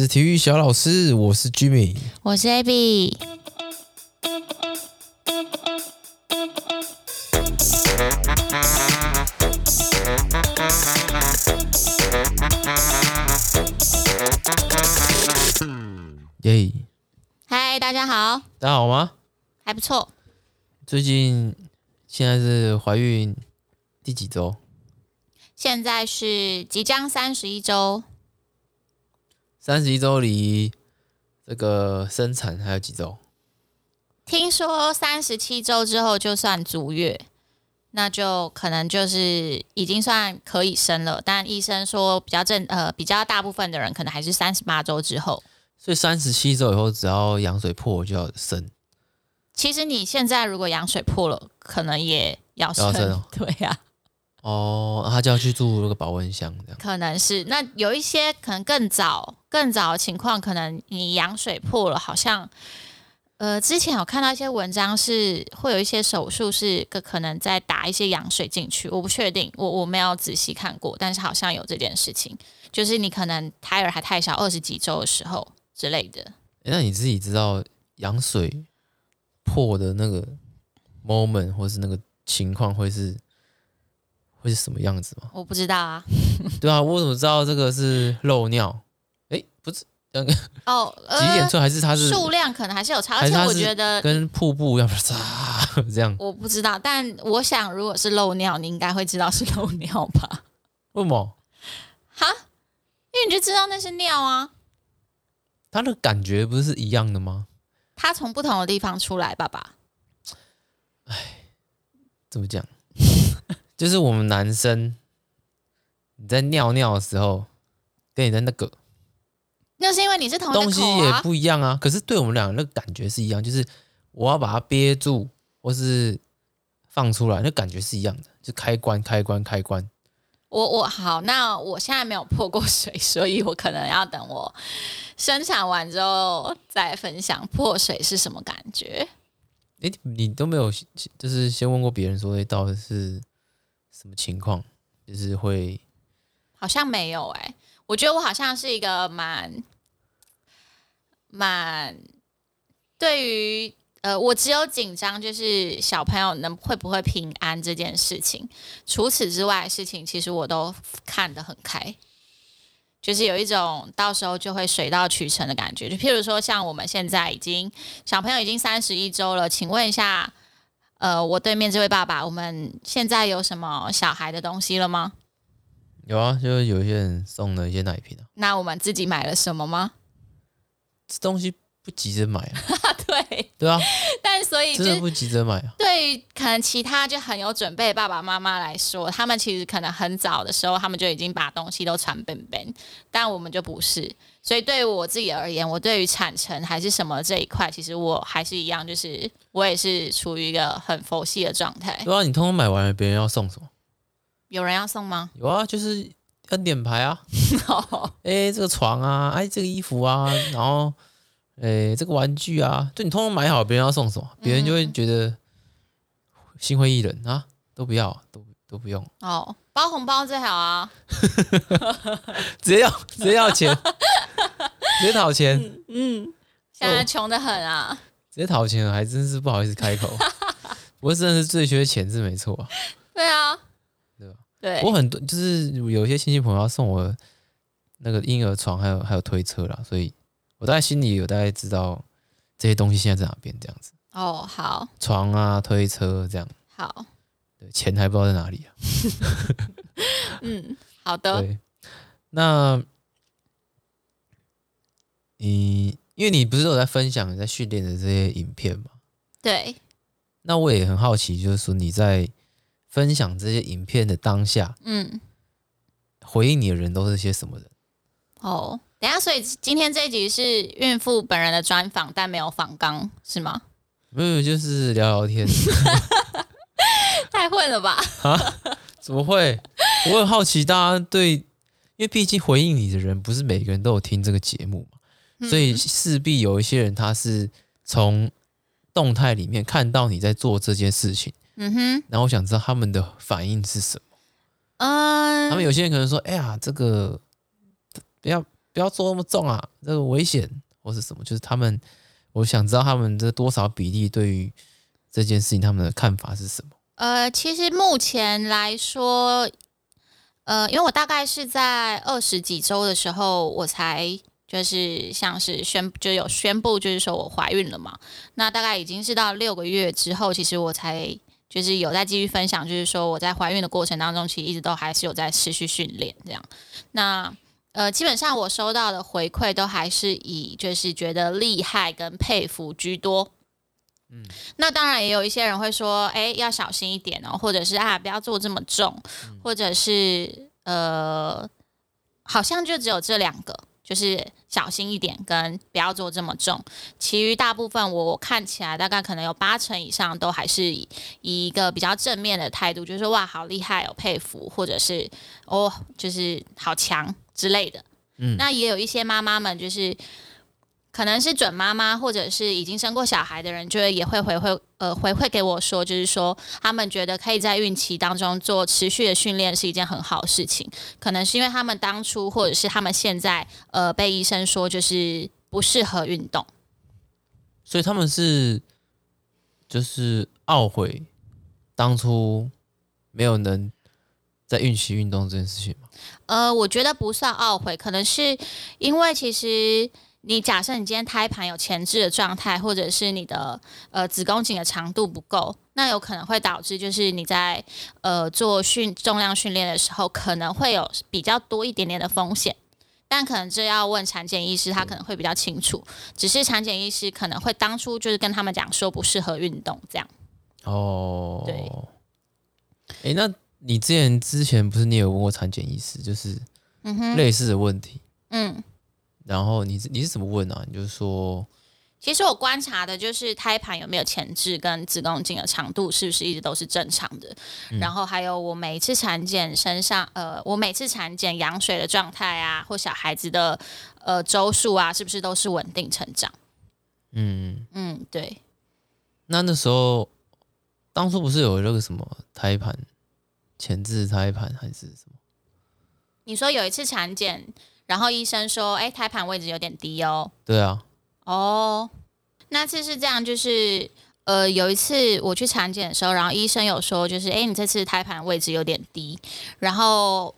是体育小老师，我是 Jimmy，我是 Abby。耶！嗨，大家好，大家好吗？还不错。最近现在是怀孕第几周？现在是即将三十一周。三十一周离这个生产还有几周？听说三十七周之后就算足月，那就可能就是已经算可以生了。但医生说比较正，呃，比较大部分的人可能还是三十八周之后。所以三十七周以后，只要羊水破就要生。其实你现在如果羊水破了，可能也要生。要生哦、对呀、啊。哦，他就要去住那个保温箱，这样可能是。那有一些可能更早、更早的情况，可能你羊水破了，好像呃，之前有看到一些文章是会有一些手术是个可能在打一些羊水进去，我不确定，我我没有仔细看过，但是好像有这件事情，就是你可能胎儿还太小，二十几周的时候之类的。欸，那你自己知道羊水破的那个 moment 或是那个情况会是？会是什么样子吗？我不知道啊。对啊，我怎么知道这个是漏尿？哎，不是，那个哦，几点出还是它是数量可能还是有差，而且我觉得跟瀑布要不这样。我不知道，但我想如果是漏尿，你应该会知道是漏尿吧？为什么？哈？因为你就知道那是尿啊。它的感觉不是一样的吗？它从不同的地方出来，爸爸。哎，怎么讲？就是我们男生，你在尿尿的时候，跟你在那个，那是因为你是同一个口啊，东西也不一样啊。可是对我们俩那个感觉是一样，就是我要把它憋住，或是放出来，那感觉是一样的。就开关、开关、开关。我我好，那我现在没有破过水，所以我可能要等我生产完之后再分享破水是什么感觉。诶，你都没有，就是先问过别人说，诶，到底是？什么情况？就是会，好像没有哎、欸。我觉得我好像是一个蛮蛮对于呃，我只有紧张，就是小朋友能会不会平安这件事情。除此之外的事情，其实我都看得很开，就是有一种到时候就会水到渠成的感觉。就譬如说，像我们现在已经小朋友已经三十一周了，请问一下。呃，我对面这位爸爸，我们现在有什么小孩的东西了吗？有啊，就是有一些人送了一些奶瓶啊。那我们自己买了什么吗？这东西不急着买啊。对。对啊。但所以、就是、真的不急着买啊。对于可能其他就很有准备的爸爸妈妈来说，他们其实可能很早的时候，他们就已经把东西都传本本，但我们就不是。所以对于我自己而言，我对于产程还是什么这一块，其实我还是一样，就是我也是处于一个很佛系的状态。对啊，你通通买完了，别人要送什么？有人要送吗？有啊，就是要点牌啊。哎、欸，这个床啊，哎，这个衣服啊，然后哎、欸，这个玩具啊，就你通通买好，别人要送什么，别人就会觉得心灰意冷啊，都不要，都都不用。哦，包红包最好啊，直接要直接要钱。直接讨钱，嗯，嗯，现在穷的很啊！直接讨钱，还真是不好意思开口。不过真的是最缺钱是没错啊。对啊，对。我很多就是有一些亲戚朋友要送我那个婴儿床，还有还有推车啦，所以我大概心里有大概知道这些东西现在在哪边这样子。哦，好。床啊，推车这样。好。对，钱还不知道在哪里啊。嗯，好的。对，那。你因为你不是有在分享你在训练的这些影片吗？对。那我也很好奇，就是说你在分享这些影片的当下，嗯，回应你的人都是些什么人？哦，等下，所以今天这一集是孕妇本人的专访，但没有访纲是吗？没有，就是聊聊天。太混了吧？啊？怎么会？我很好奇，大家对，因为毕竟回应你的人不是每个人都有听这个节目嘛。所以势必有一些人，他是从动态里面看到你在做这件事情，嗯哼，然后我想知道他们的反应是什么。嗯，他们有些人可能说：“哎呀，这个不要不要做那么重啊，这个危险或是什么？就是他们，我想知道他们这多少比例对于这件事情他们的看法是什么？呃，其实目前来说，呃，因为我大概是在二十几周的时候，我才。就是像是宣就有宣布，就是说我怀孕了嘛。那大概已经是到六个月之后，其实我才就是有在继续分享，就是说我在怀孕的过程当中，其实一直都还是有在持续训练这样。那呃，基本上我收到的回馈都还是以就是觉得厉害跟佩服居多。嗯，那当然也有一些人会说，哎，要小心一点哦，或者是啊，不要做这么重，或者是呃，好像就只有这两个。就是小心一点，跟不要做这么重。其余大部分我看起来大概可能有八成以上都还是以一个比较正面的态度，就是说哇，好厉害，哦佩服，或者是哦，就是好强之类的。嗯，那也有一些妈妈们就是。可能是准妈妈，或者是已经生过小孩的人，就会也会回馈呃回馈给我说，就是说他们觉得可以在孕期当中做持续的训练是一件很好的事情。可能是因为他们当初或者是他们现在呃被医生说就是不适合运动，所以他们是就是懊悔当初没有能在孕期运动这件事情吗？呃，我觉得不算懊悔，可能是因为其实。你假设你今天胎盘有前置的状态，或者是你的呃子宫颈的长度不够，那有可能会导致就是你在呃做训重量训练的时候，可能会有比较多一点点的风险。但可能这要问产检医师，他可能会比较清楚。只是产检医师可能会当初就是跟他们讲说不适合运动这样。哦，对。诶，那你之前之前不是你有问过产检医师，就是嗯哼类似的问题，嗯。然后你你是怎么问啊？你就是说，其实我观察的就是胎盘有没有前置，跟子宫颈的长度是不是一直都是正常的。嗯、然后还有我每一次产检身上，呃，我每次产检羊水的状态啊，或小孩子的呃周数啊，是不是都是稳定成长？嗯嗯，对。那那时候当初不是有那个什么胎盘前置胎盘还是什么？你说有一次产检。然后医生说：“哎，胎盘位置有点低哦。”对啊。哦，那次是这样，就是呃，有一次我去产检的时候，然后医生有说，就是哎，你这次胎盘位置有点低。然后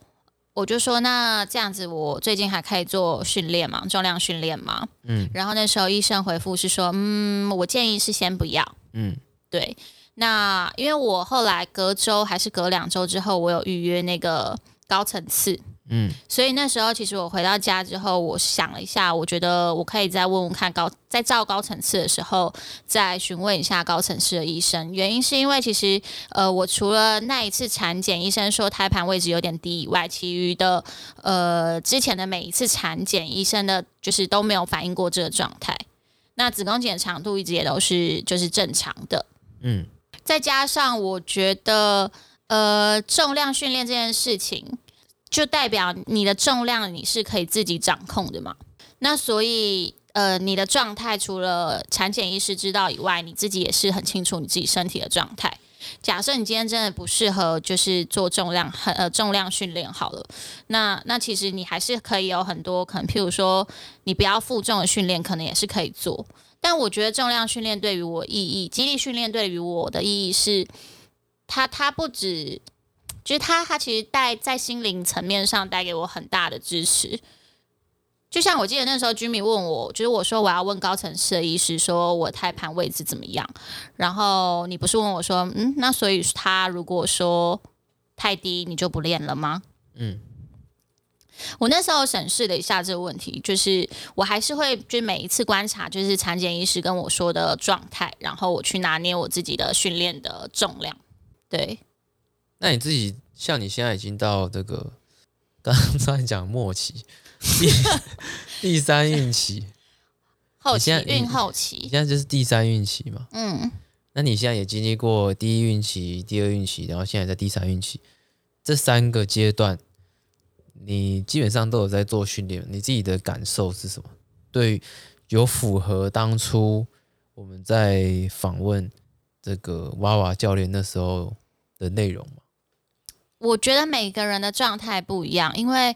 我就说：“那这样子，我最近还可以做训练吗？重量训练吗？”嗯。然后那时候医生回复是说：“嗯，我建议是先不要。”嗯，对。那因为我后来隔周还是隔两周之后，我有预约那个高层次。嗯，所以那时候其实我回到家之后，我想了一下，我觉得我可以再问问看高，在照高层次的时候再询问一下高层次的医生。原因是因为其实呃，我除了那一次产检医生说胎盘位置有点低以外，其余的呃之前的每一次产检医生的就是都没有反映过这个状态。那子宫颈的长度一直也都是就是正常的。嗯，再加上我觉得呃重量训练这件事情。就代表你的重量你是可以自己掌控的嘛？那所以呃，你的状态除了产检医师知道以外，你自己也是很清楚你自己身体的状态。假设你今天真的不适合，就是做重量很呃重量训练好了，那那其实你还是可以有很多可能，譬如说你不要负重的训练，可能也是可以做。但我觉得重量训练对于我意义，肌力训练对于我的意义是，它它不止。就是他，他其实带在心灵层面上带给我很大的支持。就像我记得那时候居民问我，就是我说我要问高层次的医师，说我胎盘位置怎么样。然后你不是问我说，嗯，那所以他如果说太低，你就不练了吗？嗯。我那时候审视了一下这个问题，就是我还是会，就每一次观察，就是产检医师跟我说的状态，然后我去拿捏我自己的训练的重量，对。那你自己像你现在已经到这个刚刚才讲末期，第第三孕期，后期孕后期，你现在就是第三孕期嘛？嗯，那你现在也经历过第一孕期、第二孕期，然后现在在第三孕期，这三个阶段，你基本上都有在做训练，你自己的感受是什么？对，有符合当初我们在访问这个娃娃教练那时候的内容吗？我觉得每个人的状态不一样，因为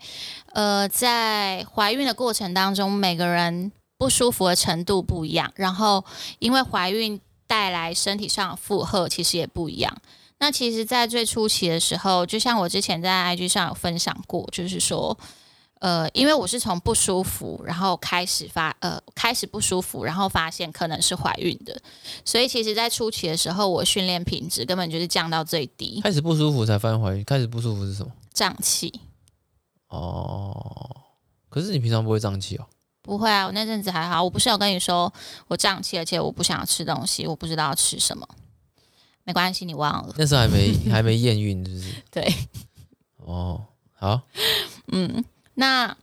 呃，在怀孕的过程当中，每个人不舒服的程度不一样，然后因为怀孕带来身体上的负荷其实也不一样。那其实，在最初期的时候，就像我之前在 IG 上有分享过，就是说。呃，因为我是从不舒服，然后开始发呃开始不舒服，然后发现可能是怀孕的，所以其实，在初期的时候，我训练品质根本就是降到最低。开始不舒服才发现怀孕，开始不舒服是什么？胀气。哦，可是你平常不会胀气哦？不会啊，我那阵子还好。我不是有跟你说我胀气，而且我不想要吃东西，我不知道要吃什么。没关系，你忘了。那时候还没还没验孕，是不是？对。哦，好。嗯。那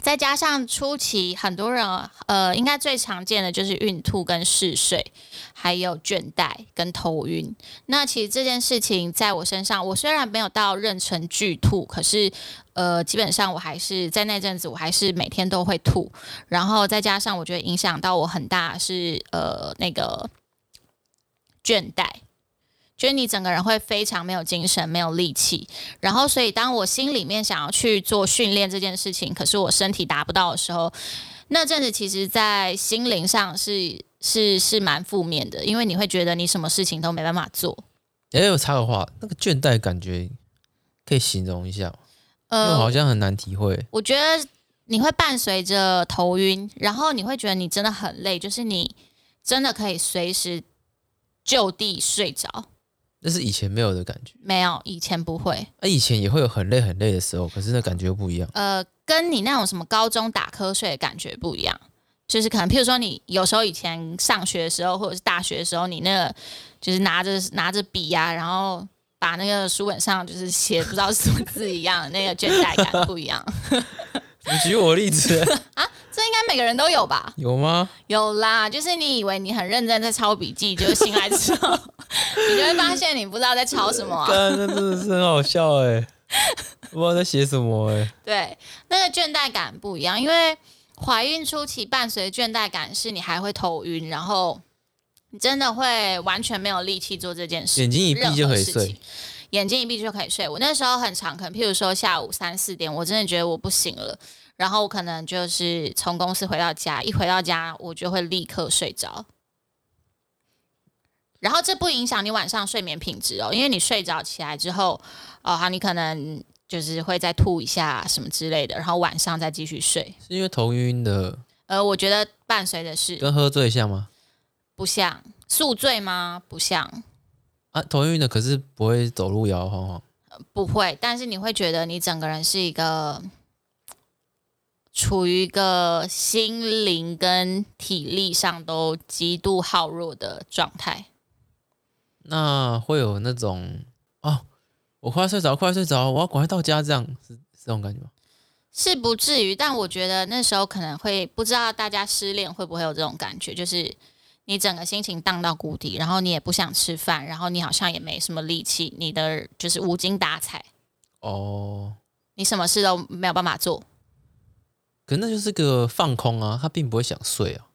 再加上初期很多人呃，应该最常见的就是孕吐跟嗜睡，还有倦怠跟头晕。那其实这件事情在我身上，我虽然没有到妊娠剧吐，可是呃，基本上我还是在那阵子，我还是每天都会吐。然后再加上我觉得影响到我很大是呃那个倦怠。觉得你整个人会非常没有精神、没有力气，然后所以当我心里面想要去做训练这件事情，可是我身体达不到的时候，那阵子其实，在心灵上是是是蛮负面的，因为你会觉得你什么事情都没办法做。哎，我插个话，那个倦怠感觉可以形容一下吗，呃，因为我好像很难体会。我觉得你会伴随着头晕，然后你会觉得你真的很累，就是你真的可以随时就地睡着。那是以前没有的感觉，没有以前不会。啊，以前也会有很累很累的时候，可是那感觉又不一样。呃，跟你那种什么高中打瞌睡的感觉不一样，就是可能譬如说你有时候以前上学的时候，或者是大学的时候，你那个就是拿着拿着笔呀，然后把那个书本上就是写不知道什么字一样，那个倦怠感不一样。你举我例子啊？这应该每个人都有吧？有吗？有啦，就是你以为你很认真在抄笔记，就醒来之后，你就会发现你不知道在抄什么啊！那真的是很好笑哎，不知道在写什么哎。对，那个倦怠感不一样，因为怀孕初期伴随倦怠感是你还会头晕，然后你真的会完全没有力气做这件事，眼睛一闭就可以睡，眼睛一闭就可以睡。我那时候很长，可能譬如说下午三四点，我真的觉得我不行了。然后我可能就是从公司回到家，一回到家我就会立刻睡着。然后这不影响你晚上睡眠品质哦，因为你睡着起来之后，哦，好，你可能就是会再吐一下什么之类的，然后晚上再继续睡。是因为头晕的？呃，我觉得伴随的是跟喝醉像吗？不像，宿醉吗？不像。啊，头晕的可是不会走路摇摇晃晃。呃，不会，但是你会觉得你整个人是一个。处于一个心灵跟体力上都极度耗弱的状态，那会有那种哦，我快睡着，快睡着，我要赶快到家，这样是，是这种感觉吗？是不至于，但我觉得那时候可能会不知道大家失恋会不会有这种感觉，就是你整个心情荡到谷底，然后你也不想吃饭，然后你好像也没什么力气，你的就是无精打采哦，你什么事都没有办法做。可那就是个放空啊，他并不会想睡啊。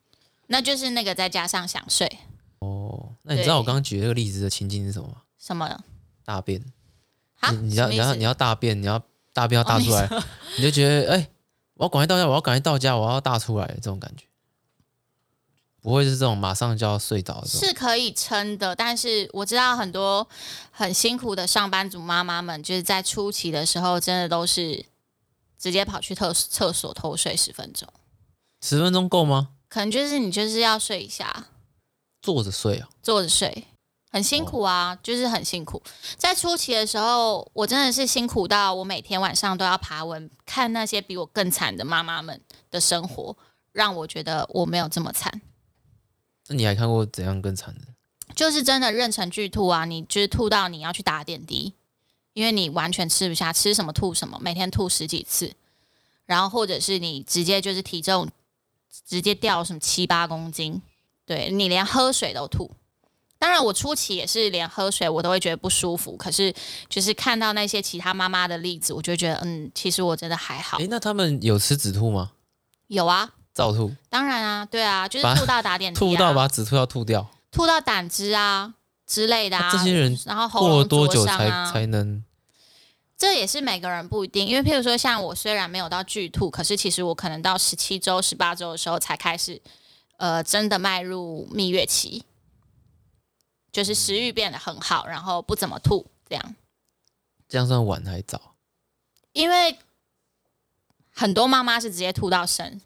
那就是那个再加上想睡。哦，那你知道我刚刚举这个例子的情境是什么吗？什么？大便。你，你要你要你要大便，你要大便要大出来，哦、你，你就觉得哎、欸，我要赶快到家，我要赶快到家，我要大出来这种感觉。不会是这种马上就要睡着的。是可以撑的，但是我知道很多很辛苦的上班族妈妈们，就是在初期的时候，真的都是。直接跑去厕厕所偷睡十分钟，十分钟够吗？可能就是你就是要睡一下，坐着睡啊，坐着睡，很辛苦啊，哦、就是很辛苦。在初期的时候，我真的是辛苦到我每天晚上都要爬文，看那些比我更惨的妈妈们的生活，让我觉得我没有这么惨。那你还看过怎样更惨的？就是真的妊娠剧吐啊，你就是吐到你要去打点滴。因为你完全吃不下，吃什么吐什么，每天吐十几次，然后或者是你直接就是体重直接掉什么七八公斤，对，你连喝水都吐。当然，我初期也是连喝水我都会觉得不舒服，可是就是看到那些其他妈妈的例子，我就觉得嗯，其实我真的还好。诶，那他们有吃止吐吗？有啊，照吐。当然啊，对啊，就是吐到打点滴啊，吐到把止吐药吐掉，吐到胆汁啊之类的啊。这些人，然后过了多久才才能？这也是每个人不一定，因为譬如说像我虽然没有到剧吐，可是其实我可能到十七周、十八周的时候才开始，呃，真的迈入蜜月期，就是食欲变得很好，然后不怎么吐，这样。这样算晚还早？因为很多妈妈是直接吐到生。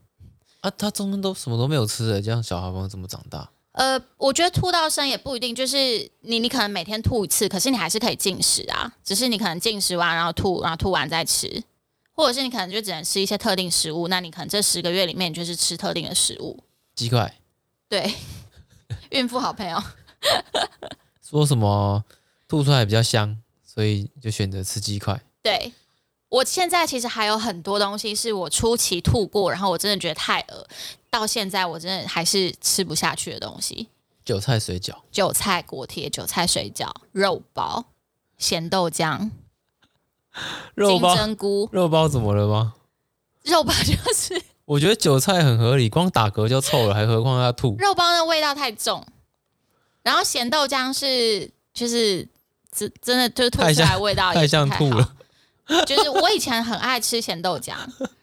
啊，她中间都什么都没有吃的，这样小孩怎么长大？呃，我觉得吐到生也不一定，就是你你可能每天吐一次，可是你还是可以进食啊，只是你可能进食完然后吐，然后吐完再吃，或者是你可能就只能吃一些特定食物，那你可能这十个月里面就是吃特定的食物。鸡块。对，孕妇好朋友。说什么吐出来比较香，所以就选择吃鸡块。对，我现在其实还有很多东西是我初期吐过，然后我真的觉得太恶。到现在我真的还是吃不下去的东西，韭菜水饺、韭菜锅贴、韭菜水饺、肉包、咸豆浆、肉包、金针菇。肉包怎么了吗？肉包就是，我觉得韭菜很合理，光打嗝就臭了，还何况要吐。肉包的味道太重，然后咸豆浆是就是真真的就是吐出来味道也太，太像吐了。就是我以前很爱吃咸豆浆。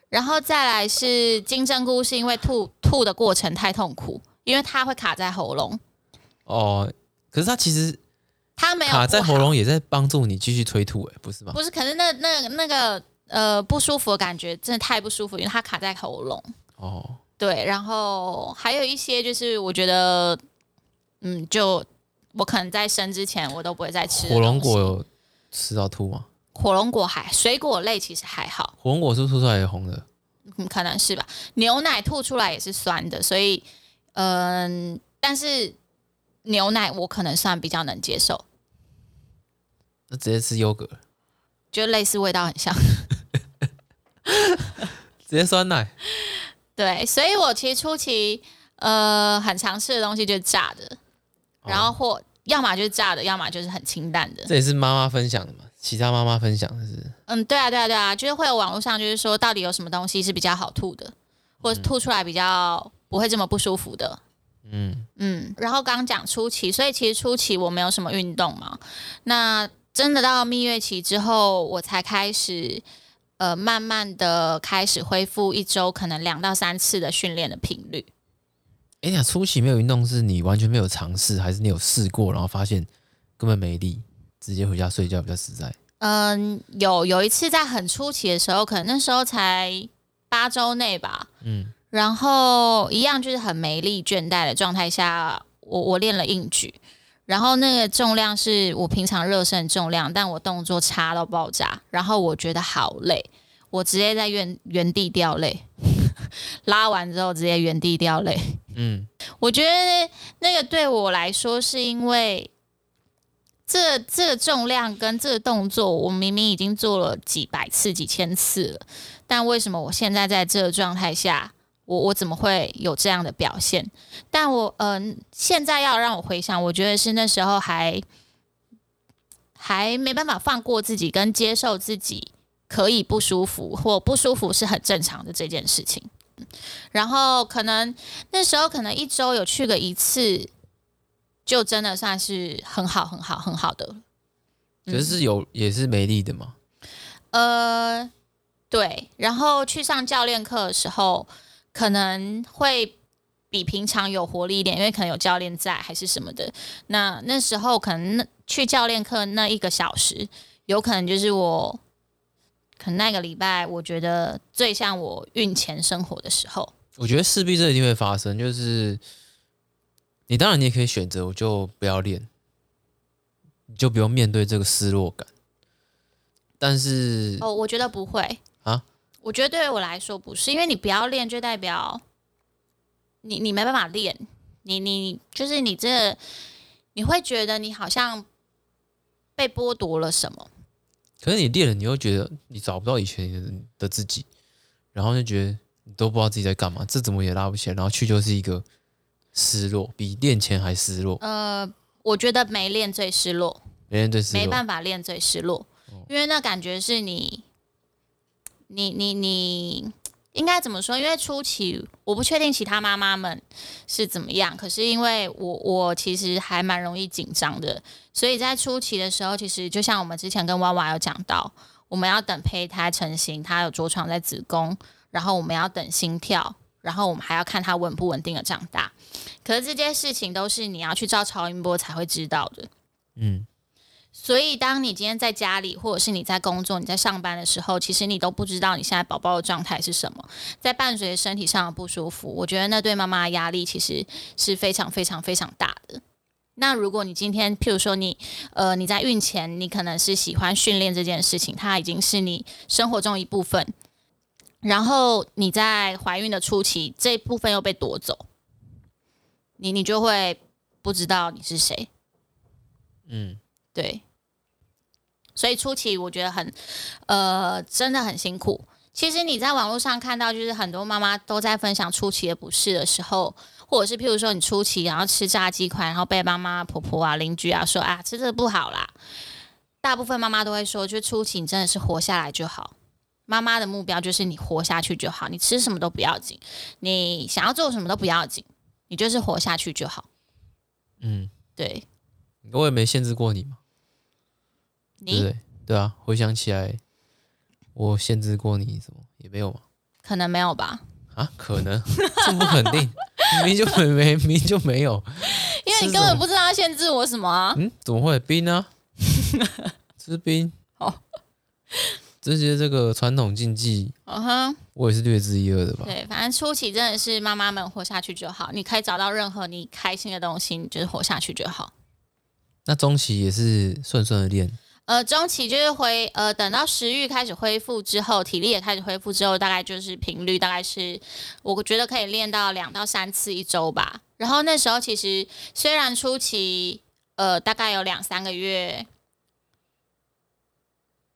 然后再来是金针菇，是因为吐吐的过程太痛苦，因为它会卡在喉咙。哦，可是它其实它没有卡在喉咙，也在帮助你继续催吐，哎，不是吗？不是，可是那那那个呃不舒服的感觉真的太不舒服，因为它卡在喉咙。哦，对，然后还有一些就是我觉得，嗯，就我可能在生之前我都不会再吃。火龙果有吃到吐吗？火龙果还水果类其实还好，火龙果是吐出来也红的？嗯，可能是吧。牛奶吐出来也是酸的，所以嗯、呃，但是牛奶我可能算比较能接受。那直接吃优格，就类似味道很像，直接酸奶。对，所以我其实初期呃很常吃的东西就是炸的，然后或要么就是炸的，要么就是很清淡的。这也是妈妈分享的嘛。其他妈妈分享的是，嗯，对啊，对啊，对啊，就是会有网络上就是说，到底有什么东西是比较好吐的，或者吐出来比较不会这么不舒服的，嗯嗯。然后刚刚讲初期，所以其实初期我没有什么运动嘛，那真的到蜜月期之后，我才开始，呃，慢慢的开始恢复一周可能两到三次的训练的频率。哎呀，初期没有运动是你完全没有尝试，还是你有试过，然后发现根本没力？直接回家睡觉比较实在。嗯，有有一次在很初期的时候，可能那时候才八周内吧。嗯，然后一样就是很没力、倦怠的状态下，我我练了硬举，然后那个重量是我平常热身重量，但我动作差到爆炸，然后我觉得好累，我直接在原原地掉泪，拉完之后直接原地掉泪。嗯，我觉得那个对我来说是因为。这这个重量跟这个动作，我明明已经做了几百次、几千次了，但为什么我现在在这个状态下，我我怎么会有这样的表现？但我嗯、呃，现在要让我回想，我觉得是那时候还还没办法放过自己，跟接受自己可以不舒服或不舒服是很正常的这件事情。然后可能那时候可能一周有去个一次。就真的算是很好很好很好的，可是，是有、嗯、也是没力的吗？呃，对。然后去上教练课的时候，可能会比平常有活力一点，因为可能有教练在还是什么的。那那时候可能那去教练课那一个小时，有可能就是我可能那个礼拜，我觉得最像我孕前生活的时候。我觉得势必这一定会发生，就是。你当然你也可以选择，我就不要练，你就不用面对这个失落感。但是哦，我觉得不会啊。我觉得对于我来说不是，因为你不要练，就代表你你没办法练，你你就是你这你会觉得你好像被剥夺了什么。可是你练了，你又觉得你找不到以前的自己，然后就觉得你都不知道自己在干嘛，这怎么也拉不起来，然后去就是一个。失落比练前还失落。呃，我觉得没练最失落，没练最失落，没办法练最失落，哦、因为那感觉是你，你你你应该怎么说？因为初期我不确定其他妈妈们是怎么样，可是因为我我其实还蛮容易紧张的，所以在初期的时候，其实就像我们之前跟娃娃有讲到，我们要等胚胎成型，它有着床在子宫，然后我们要等心跳，然后我们还要看它稳不稳定的长大。可是这件事情都是你要去照超音波才会知道的。嗯。所以，当你今天在家里，或者是你在工作、你在上班的时候，其实你都不知道你现在宝宝的状态是什么，在伴随身体上的不舒服，我觉得那对妈妈的压力其实是非常非常非常大的。那如果你今天，譬如说你，呃，你在孕前，你可能是喜欢训练这件事情，它已经是你生活中一部分，然后你在怀孕的初期，这部分又被夺走，你你就会不知道你是谁。嗯，对。所以初期我觉得很，呃，真的很辛苦。其实你在网络上看到，就是很多妈妈都在分享初期的不适的时候，或者是譬如说你初期然后吃炸鸡块，然后被妈妈、婆婆啊、邻居啊说啊吃这个不好啦。大部分妈妈都会说，就初期你真的是活下来就好。妈妈的目标就是你活下去就好，你吃什么都不要紧，你想要做什么都不要紧，你就是活下去就好。嗯，对。我也没限制过你嘛。你对对啊，回想起来，我限制过你什么也没有吗？可能没有吧。啊，可能这不肯定，明明就没没明明就没有，因为你根本不知道要限制我什么啊。嗯，怎么会冰呢？吃冰哦，这些这个传统禁忌，嗯哼，我也是略知一二的吧。对，反正初期真的是妈妈们活下去就好，你可以找到任何你开心的东西，你就是活下去就好。那中期也是顺顺的练。呃，中期就是恢呃，等到食欲开始恢复之后，体力也开始恢复之后，大概就是频率大概是，我觉得可以练到两到三次一周吧。然后那时候其实虽然初期呃大概有两三个月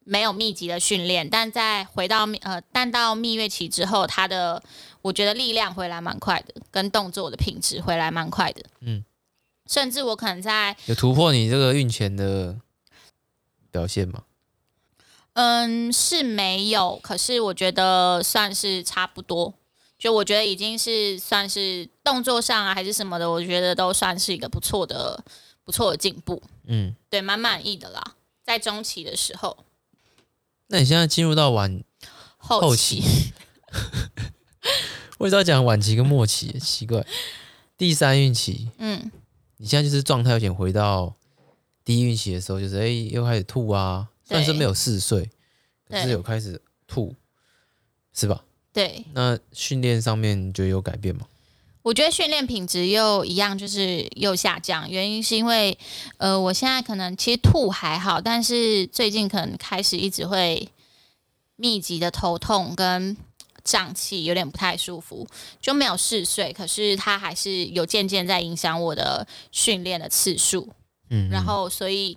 没有密集的训练，但在回到呃但到蜜月期之后，他的我觉得力量回来蛮快的，跟动作的品质回来蛮快的。嗯，甚至我可能在有突破你这个孕前的。表现吗？嗯，是没有，可是我觉得算是差不多。就我觉得已经是算是动作上啊，还是什么的，我觉得都算是一个不错的、不错的进步。嗯，对，蛮满意的啦。在中期的时候，那你现在进入到晚后期，为什么要讲晚期跟末期？奇怪，第三孕期，嗯，你现在就是状态有点回到。第一孕期的时候，就是哎、欸，又开始吐啊，虽然说没有嗜睡，可是有开始吐，是吧？对。那训练上面你觉得有改变吗？我觉得训练品质又一样，就是又下降。原因是因为，呃，我现在可能其实吐还好，但是最近可能开始一直会密集的头痛跟胀气，有点不太舒服，就没有嗜睡，可是它还是有渐渐在影响我的训练的次数。嗯，然后所以，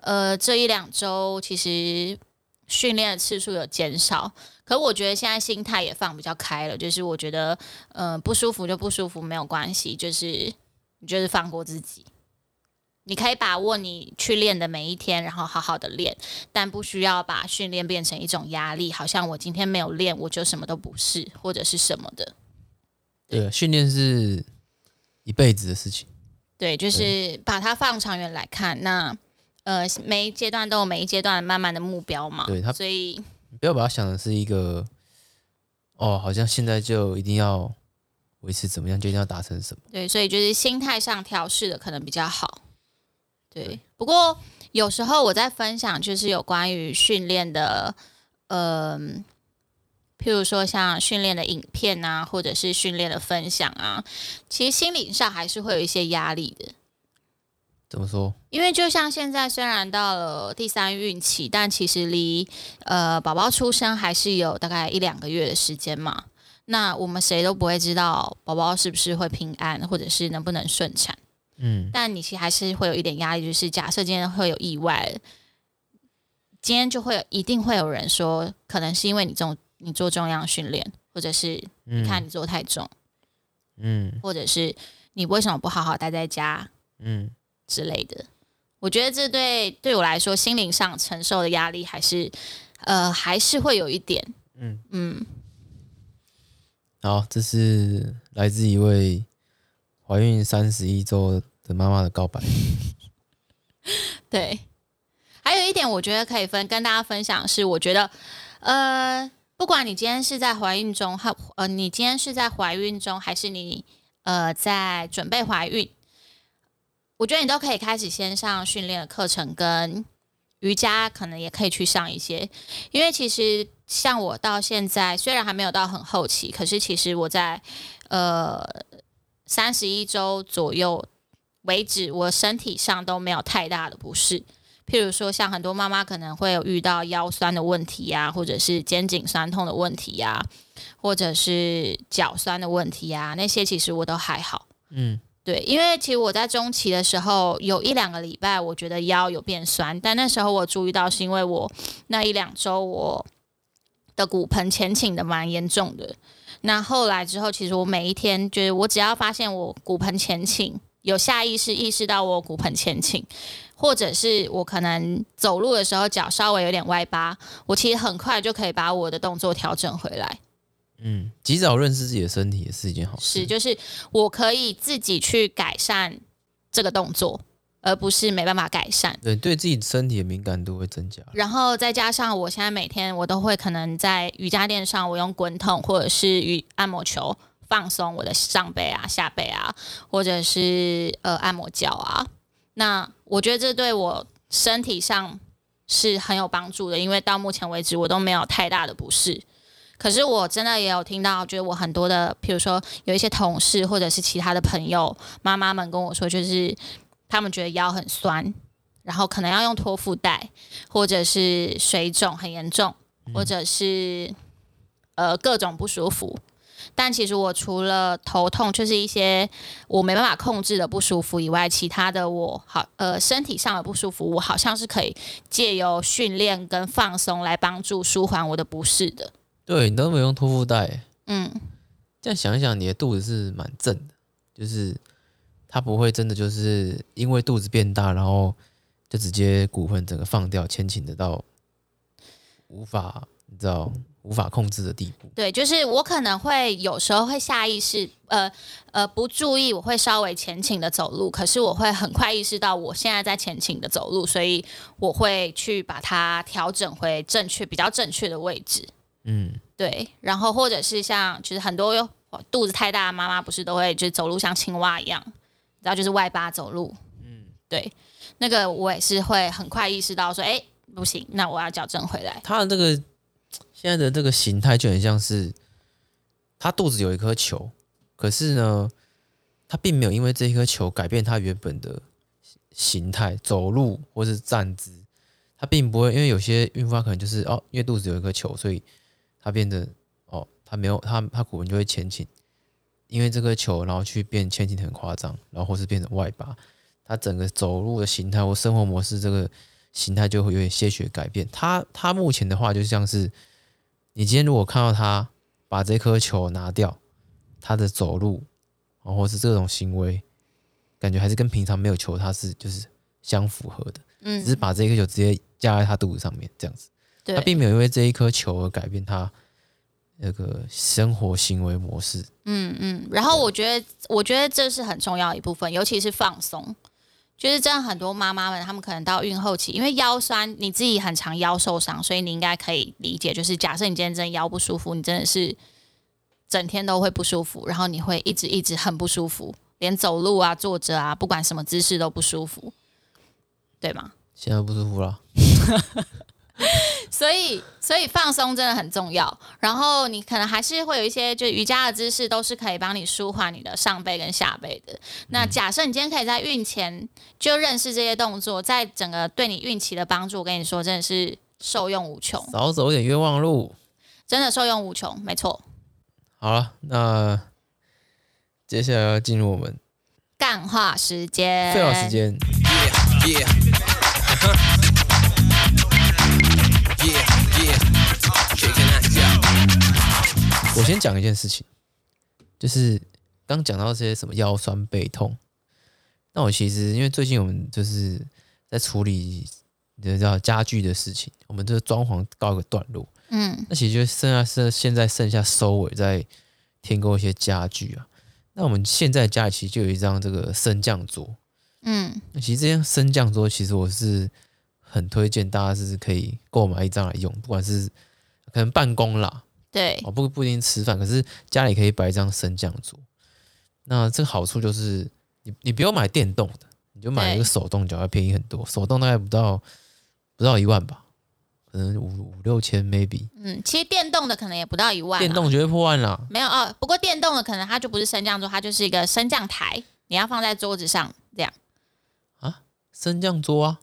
呃，这一两周其实训练的次数有减少，可我觉得现在心态也放比较开了，就是我觉得，呃，不舒服就不舒服，没有关系，就是你就是放过自己，你可以把握你去练的每一天，然后好好的练，但不需要把训练变成一种压力，好像我今天没有练，我就什么都不是，或者是什么的。对，对，训练是一辈子的事情。对，就是把它放长远来看，那呃，每一阶段都有每一阶段慢慢的目标嘛。对，他所以不要把它想的是一个哦，好像现在就一定要维持怎么样，就一定要达成什么。对，所以就是心态上调试的可能比较好。对，不过有时候我在分享就是有关于训练的，嗯、呃。譬如说像训练的影片啊，或者是训练的分享啊，其实心理上还是会有一些压力的。怎么说？因为就像现在，虽然到了第三孕期，但其实离呃宝宝出生还是有大概一两个月的时间嘛。那我们谁都不会知道宝宝是不是会平安，或者是能不能顺产。嗯。但你其实还是会有一点压力，就是假设今天会有意外，今天就会有一定会有人说，可能是因为你这种。你做重量训练，或者是你看你做太重，嗯，或者是你为什么不好好待在家，嗯之类的。我觉得这对对我来说，心灵上承受的压力还是呃还是会有一点，嗯嗯。好，这是来自一位怀孕三十一周的妈妈的告白。对，还有一点，我觉得可以分跟大家分享是，我觉得，呃，不管你今天是在怀孕中，还呃，你今天是在怀孕中，还是你呃在准备怀孕，我觉得你都可以开始先上训练的课程，跟瑜伽可能也可以去上一些，因为其实像我到现在虽然还没有到很后期，可是其实我在呃三十一周左右为止，我身体上都没有太大的不适。譬如说，像很多妈妈可能会有遇到腰酸的问题呀、啊，或者是肩颈酸痛的问题呀、啊，或者是脚酸的问题呀、啊，那些其实我都还好。嗯，对，因为其实我在中期的时候有一两个礼拜，我觉得腰有变酸，但那时候我注意到是因为我那一两周我的骨盆前倾的蛮严重的。那后来之后，其实我每一天就是我只要发现我骨盆前倾，有下意识意识到我骨盆前倾。或者是我可能走路的时候脚稍微有点歪八，我其实很快就可以把我的动作调整回来。嗯，及早认识自己的身体也是一件好事。是，就是我可以自己去改善这个动作，而不是没办法改善。对，对自己身体的敏感度会增加。然后再加上我现在每天我都会可能在瑜伽垫上，我用滚筒或者是瑜按摩球放松我的上背啊、下背啊，或者是呃按摩脚啊。那我觉得这对我身体上是很有帮助的，因为到目前为止我都没有太大的不适。可是我真的也有听到，就是我很多的，比如说有一些同事或者是其他的朋友妈妈们跟我说，就是他们觉得腰很酸，然后可能要用托腹带，或者是水肿很严重，或者是呃各种不舒服。但其实我除了头痛，就是一些我没办法控制的不舒服以外，其他的我好呃身体上的不舒服，我好像是可以借由训练跟放松来帮助舒缓我的不适的。对，你都没用托腹带，嗯，这样想一想，你的肚子是蛮正的，就是它不会真的就是因为肚子变大，然后就直接骨盆整个放掉，牵请得到无法，你知道。无法控制的地步。对，就是我可能会有时候会下意识，呃呃，不注意，我会稍微前倾的走路，可是我会很快意识到我现在在前倾的走路，所以我会去把它调整回正确、比较正确的位置。嗯，对。然后或者是像，就是很多肚子太大的妈妈不是都会就是走路像青蛙一样，然后就是外八走路。嗯，对。那个我也是会很快意识到说，哎，不行，那我要矫正回来。他的这个。现在的这个形态就很像是，他肚子有一颗球，可是呢，他并没有因为这一颗球改变他原本的形态，走路或是站姿，他并不会。因为有些孕妇可能就是哦，因为肚子有一颗球，所以他变得哦，他没有他他骨盆就会前倾，因为这颗球，然后去变前倾很夸张，然后或是变成外八，他整个走路的形态或生活模式这个形态就会有点些许改变。他他目前的话就像是。你今天如果看到他把这颗球拿掉，他的走路，然后是这种行为，感觉还是跟平常没有球他是就是相符合的，嗯，只是把这颗球直接架在他肚子上面这样子，对，他并没有因为这一颗球而改变他那个生活行为模式，嗯嗯，然后我觉得我觉得这是很重要一部分，尤其是放松。就是真的，很多妈妈们，她们可能到孕后期，因为腰酸，你自己很常腰受伤，所以你应该可以理解。就是假设你今天真的腰不舒服，你真的是整天都会不舒服，然后你会一直一直很不舒服，连走路啊、坐着啊，不管什么姿势都不舒服，对吗？现在不舒服了。所以，所以放松真的很重要。然后你可能还是会有一些，就瑜伽的姿势都是可以帮你舒缓你的上背跟下背的。那假设你今天可以在孕前就认识这些动作，在整个对你孕期的帮助，我跟你说真的是受用无穷。少走一点冤枉路，真的受用无穷，没错。好了，那接下来要进入我们干话时间，废话时间。Yeah, yeah. 我先讲一件事情，就是刚讲到这些什么腰酸背痛，那我其实因为最近我们就是在处理你知道家具的事情，我们这个装潢告一个段落，嗯，那其实就剩下剩现在剩下收尾，在添购一些家具啊。那我们现在家里其实就有一张这个升降桌，嗯，那其实这张升降桌其实我是很推荐大家是可以购买一张来用，不管是可能办公啦，对，哦不不一定吃饭，可是家里可以摆一张升降桌。那这个好处就是你你不用买电动的，你就买一个手动脚，要便宜很多，手动大概不到不到一万吧。可能五五六千，maybe。嗯，其实电动的可能也不到一万。电动绝对破万啦。没有哦，不过电动的可能它就不是升降桌，它就是一个升降台，你要放在桌子上这样。啊，升降桌啊？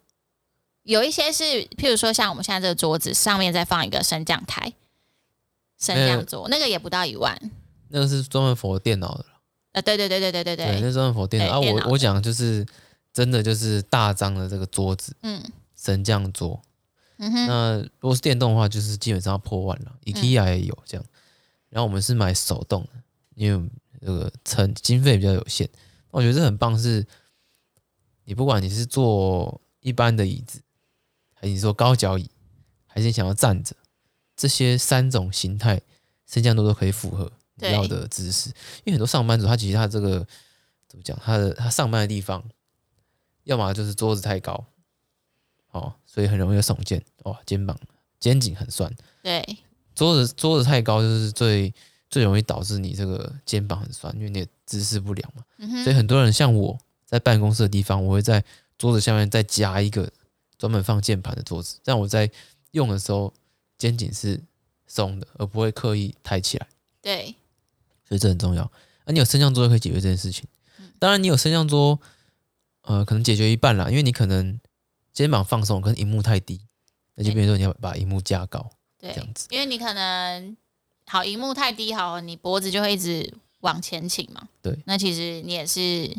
有一些是，譬如说像我们现在这个桌子上面再放一个升降台，升降桌，那个也不到一万。那个是专门 for 电脑的。啊，对对对对对对对。对，那专门 for 电脑啊。我我讲就是真的就是大张的这个桌子，嗯，升降桌。嗯、那如果是电动的话，就是基本上要破万了。IKEA 也有这样，然后我们是买手动的，因为这个成经费比较有限。我觉得这很棒，是你不管你是坐一般的椅子，还是说高脚椅，还是你想要站着，这些三种形态升降桌都可以符合你要的姿势。因为很多上班族他其实他这个怎么讲，他的他上班的地方，要么就是桌子太高。哦，所以很容易耸肩，哇，肩膀、肩颈很酸。对，桌子桌子太高，就是最最容易导致你这个肩膀很酸，因为你的姿势不良嘛。嗯。所以很多人像我在办公室的地方，我会在桌子下面再加一个专门放键盘的桌子，这样我在用的时候肩颈是松的，而不会刻意抬起来。对，所以这很重要。而你有升降桌可以解决这件事情。当然，你有升降桌，呃，可能解决一半啦，因为你可能。肩膀放松，跟荧幕太低，那就变成说你要把荧幕加高，对，这样子。因为你可能好，荧幕太低，好，你脖子就会一直往前倾嘛。对，那其实你也是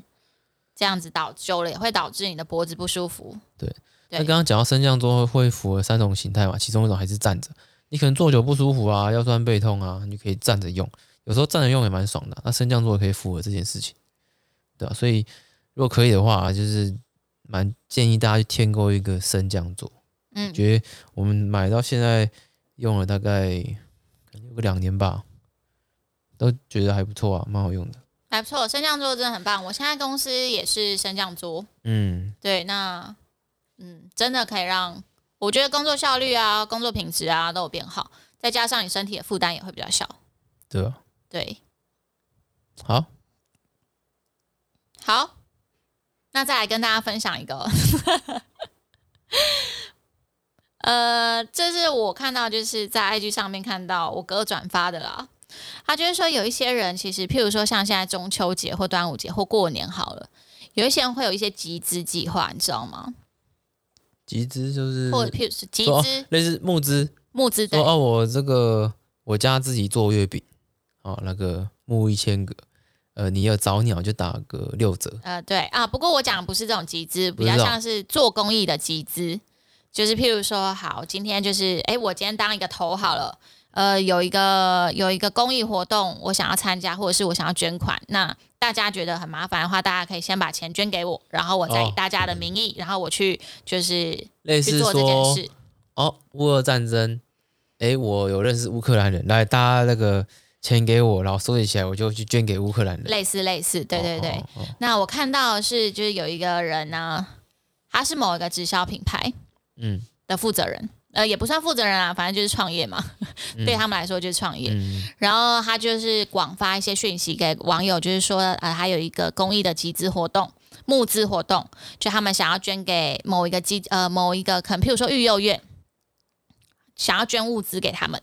这样子导久了，也会导致你的脖子不舒服。对。那刚刚讲到升降桌会符合三种形态嘛，其中一种还是站着。你可能坐久不舒服啊，腰酸背痛啊，你就可以站着用。有时候站着用也蛮爽的。那升降桌可以符合这件事情，对吧？所以如果可以的话，就是。蛮建议大家去添购一个升降桌，嗯，觉得我们买到现在用了大概可能有个两年吧，都觉得还不错啊，蛮好用的，还不错。升降桌真的很棒，我现在公司也是升降桌，嗯，对，那嗯，真的可以让我觉得工作效率啊、工作品质啊都有变好，再加上你身体的负担也会比较小，对啊，对，好，好。那再来跟大家分享一个，呃，这是我看到就是在 IG 上面看到我哥转发的啦。他就是说有一些人其实，譬如说像现在中秋节或端午节或过年好了，有一些人会有一些集资计划，你知道吗？集资就是或者譬如是集资，哦，类似募资，募资对。哦，我这个我家自己做月饼，哦，那个募一千个。呃，你要找鸟就打个六折。呃，对啊，不过我讲的不是这种集资，比较像是做公益的集资，就是譬如说，好，今天就是，哎，我今天当一个头好了，呃，有一个有一个公益活动，我想要参加，或者是我想要捐款，那大家觉得很麻烦的话，大家可以先把钱捐给我，然后我再以大家的名义，哦、然后我去就是类似去做这件事。哦，乌俄战争，哎，我有认识乌克兰人，来，大家那个。钱给我，然后收集起来，我就去捐给乌克兰人。类似类似，对对对。哦哦哦、那我看到的是，就是有一个人呢，他是某一个直销品牌，嗯，的负责人，嗯、呃，也不算负责人啊，反正就是创业嘛，嗯、对他们来说就是创业。嗯、然后他就是广发一些讯息给网友，就是说，呃，还有一个公益的集资活动、募资活动，就他们想要捐给某一个基，呃，某一个可能，譬如说育幼院，想要捐物资给他们。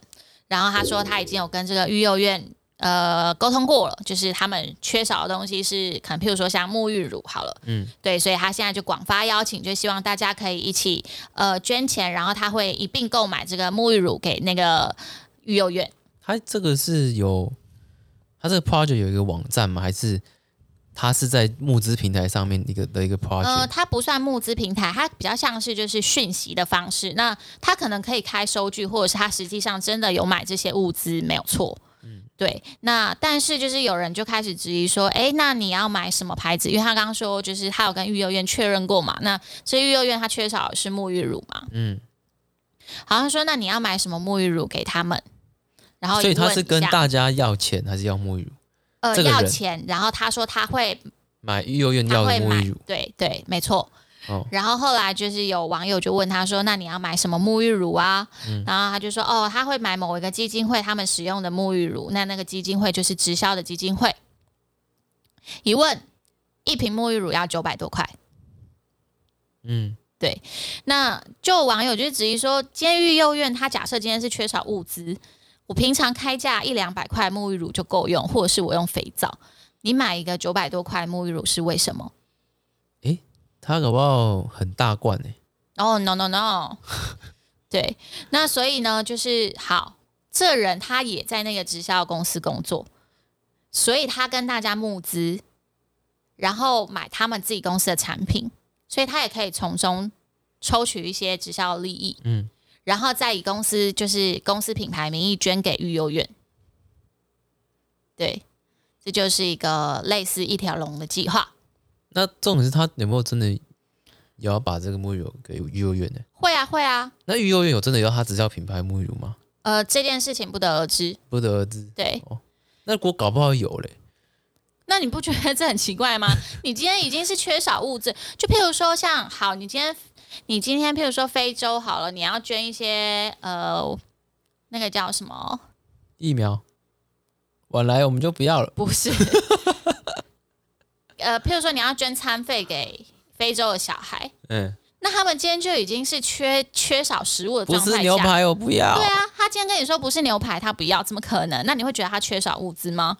然后他说他已经有跟这个育幼院呃沟通过了，就是他们缺少的东西是可能譬如说像沐浴乳好了，嗯，对，所以他现在就广发邀请，就希望大家可以一起呃捐钱，然后他会一并购买这个沐浴乳给那个育幼院。他这个是有，他这个 project 有一个网站吗？还是？它是在募资平台上面一个的一个 project，呃，它不算募资平台，它比较像是就是讯息的方式。那它可能可以开收据，或者是它实际上真的有买这些物资，没有错。嗯，对。那但是就是有人就开始质疑说，哎，那你要买什么牌子？因为他刚刚说就是他有跟育幼院确认过嘛，那所以育幼院他缺少的是沐浴乳嘛。嗯，好像说那你要买什么沐浴乳给他们？然后所以他是跟大家要钱还是要沐浴乳？呃，要钱，然后他说他会买育幼院要的沐浴乳，对对，没错。哦，然后后来就是有网友就问他说：“那你要买什么沐浴乳啊？”嗯、然后他就说：“哦，他会买某一个基金会他们使用的沐浴乳，那那个基金会就是直销的基金会。”一问，一瓶沐浴乳要九百多块。嗯，对。那就网友就质疑说：“今天育幼院他假设今天是缺少物资，我平常开价一两百块沐浴乳就够用，或者是我用肥皂，你买一个九百多块沐浴乳是为什么？”他搞不好很大罐呢、欸。哦、oh,，no no no，对，那所以呢，就是好，这人他也在那个直销公司工作，所以他跟大家募资，然后买他们自己公司的产品，所以他也可以从中抽取一些直销利益，嗯，然后再以公司就是公司品牌名义捐给育幼院，对，这就是一个类似一条龙的计划。那重点是他有没有真的也要把这个沐浴乳给育幼院呢？会啊，会啊。那育幼院有真的要他直销品牌沐浴乳吗？呃，这件事情不得而知。不得而知。对。哦，那我搞不好有嘞。那你不觉得这很奇怪吗？你今天已经是缺少物质，就譬如说像好，你今天你今天譬如说非洲好了，你要捐一些呃那个叫什么疫苗，晚来我们就不要了。不是。呃，譬如说你要捐餐费给非洲的小孩，嗯，那他们今天就已经是缺缺少食物的状态下，不是牛排我不要。对啊，他今天跟你说不是牛排，他不要，怎么可能？那你会觉得他缺少物资吗？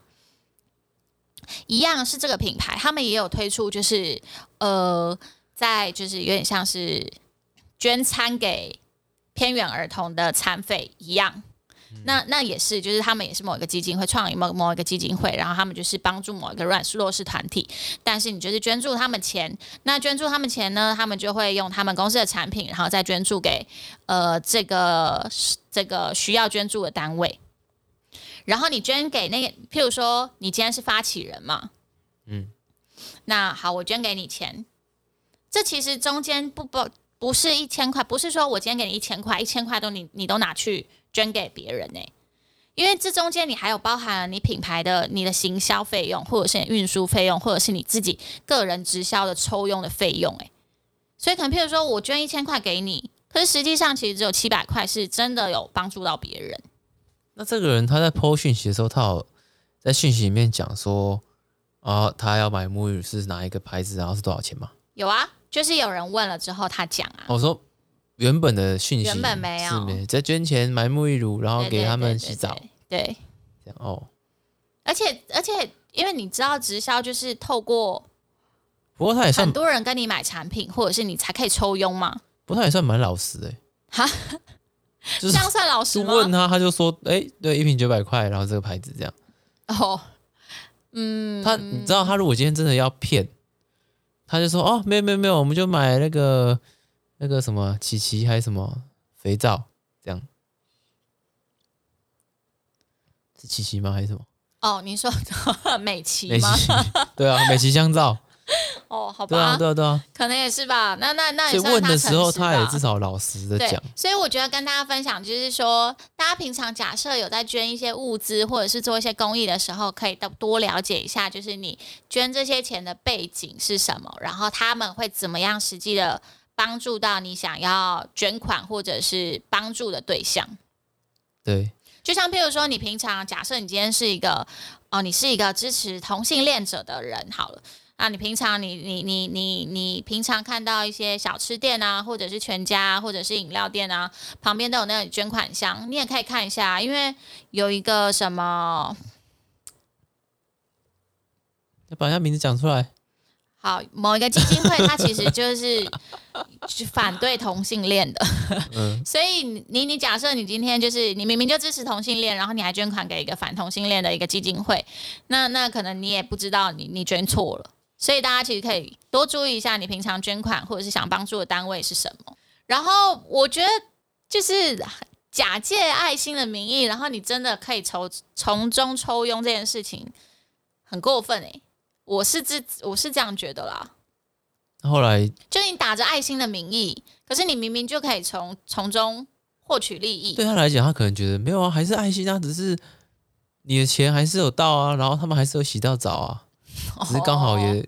一样是这个品牌，他们也有推出，就是呃，在就是有点像是捐餐给偏远儿童的餐费一样。那那也是，就是他们也是某一个基金会创立某某一个基金会，然后他们就是帮助某一个弱弱势团体。但是你就是捐助他们钱，那捐助他们钱呢，他们就会用他们公司的产品，然后再捐助给呃这个这个需要捐助的单位。然后你捐给那个，譬如说你今天是发起人嘛，嗯，那好，我捐给你钱，这其实中间不不不是一千块，不是说我今天给你一千块，一千块都你你都拿去。捐给别人呢、因为这中间你还有包含了你品牌的你的行销费用，或者是运输费用，或者是你自己个人直销的抽佣的费用、欸，哎，所以可能譬如说我捐一千块给你，可是实际上其实只有七百块是真的有帮助到别人。那这个人他在 po 讯息的时候，他有在讯息里面讲说啊，他要买沐浴乳是哪一个牌子，然后是多少钱吗？有啊，就是有人问了之后他讲啊，我说。原本的讯息原本没有，是在捐钱买沐浴乳，然后给他们洗澡。对，对，对，对，对，这样哦。而且而且，因为你知道直销就是透过，不过他也算很多人跟你买产品，或者是你才可以抽佣嘛。不过他也算蛮老实的。哈，就是、这样算老实吗？问他，他就说：“哎、欸，对，一瓶九百块，然后这个牌子这样。”哦，嗯，他你知道，他如果今天真的要骗，他就说：“哦，没有没有没有，我们就买那个。”那个什么琪琪还是什么肥皂，这样是琪琪吗？还是什么？哦，你说 美琪吗？对啊，美琪香皂。哦，好吧，对啊，对啊，对啊，可能也是吧。那那那也所以问的时候，他也至少老实的讲。所以我觉得跟大家分享，就是说，大家平常假设有在捐一些物资或者是做一些公益的时候，可以多多了解一下，就是你捐这些钱的背景是什么，然后他们会怎么样实际的。帮助到你想要捐款或者是帮助的对象，对，就像譬如说，你平常假设你今天是一个哦，你是一个支持同性恋者的人，好了，啊，你平常你你你你你平常看到一些小吃店啊，或者是全家或者是饮料店啊，旁边都有那个捐款箱，你也可以看一下，因为有一个什么，要把人家名字讲出来。好，某一个基金会，它其实就是反对同性恋的，嗯、所以你你假设你今天就是你明明就支持同性恋，然后你还捐款给一个反同性恋的一个基金会，那那可能你也不知道你你捐错了，所以大家其实可以多注意一下你平常捐款或者是想帮助的单位是什么。然后我觉得就是假借爱心的名义，然后你真的可以抽从中抽佣这件事情，很过分诶、欸。我是这我是这样觉得啦。后来，就你打着爱心的名义，可是你明明就可以从从中获取利益。对他来讲，他可能觉得没有啊，还是爱心啊，只是你的钱还是有到啊，然后他们还是有洗到澡啊，只是刚好也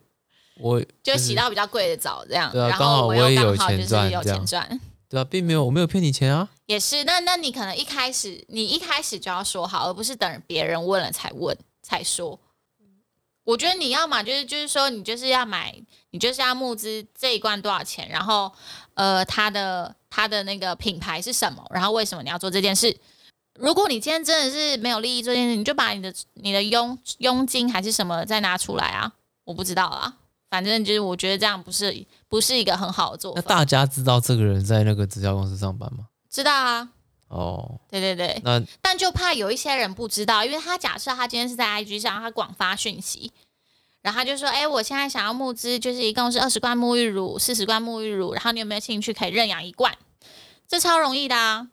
我就洗到比较贵的澡这样，对啊，然刚好我也有钱赚，有钱赚，对啊，并没有我没有骗你钱啊，也是，那那你可能一开始你一开始就要说好，而不是等别人问了才问才说。我觉得你要嘛，就是就是说你就是要买，你就是要募资这一罐多少钱，然后呃，它的它的那个品牌是什么，然后为什么你要做这件事。如果你今天真的是没有利益这件事，你就把你的你的佣佣金还是什么再拿出来啊！我不知道啊，反正就是我觉得这样不是不是一个很好的做法。那大家知道这个人在那个直销公司上班吗？知道啊。哦，对对对。那但就怕有一些人不知道，因为他假设他今天是在 IG 上，他广发讯息，然后他就说：“哎，我现在想要募资，就是一共是二十罐沐浴乳，四十罐沐浴乳，然后你有没有兴趣可以认养一罐？这超容易的啊。”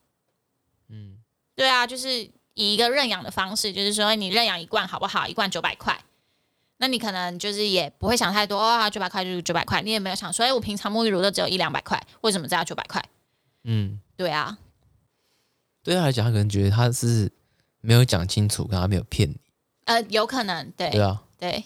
嗯。对啊，就是以一个认养的方式，就是说你认养一罐好不好？一罐九百块，那你可能就是也不会想太多啊，九百块就是九百块，你也没有想说，哎，我平常沐浴乳都只有一两百块，为什么这要九百块？嗯，对啊，对他来讲，他可能觉得他是没有讲清楚，可他没有骗你，呃，有可能，对，对啊，对，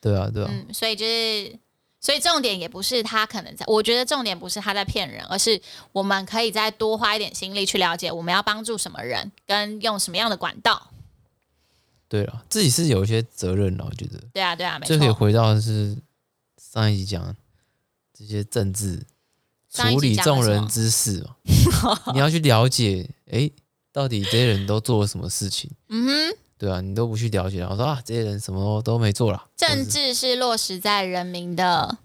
对啊，对啊，嗯，所以就是。所以重点也不是他可能在，我觉得重点不是他在骗人，而是我们可以再多花一点心力去了解我们要帮助什么人，跟用什么样的管道。对啊，自己是有一些责任的，我觉得。对啊，对啊，没错。这可以回到是上一集讲这些政治处理众人之事嘛，你要去了解，哎，到底这些人都做了什么事情？嗯哼。对啊，你都不去了解，然后说啊，这些人什么都没做了。政治是落实在人民的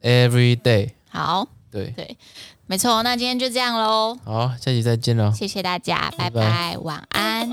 every day。好，对对，没错。那今天就这样喽。好，下期再见喽。谢谢大家，拜拜，拜拜，晚安。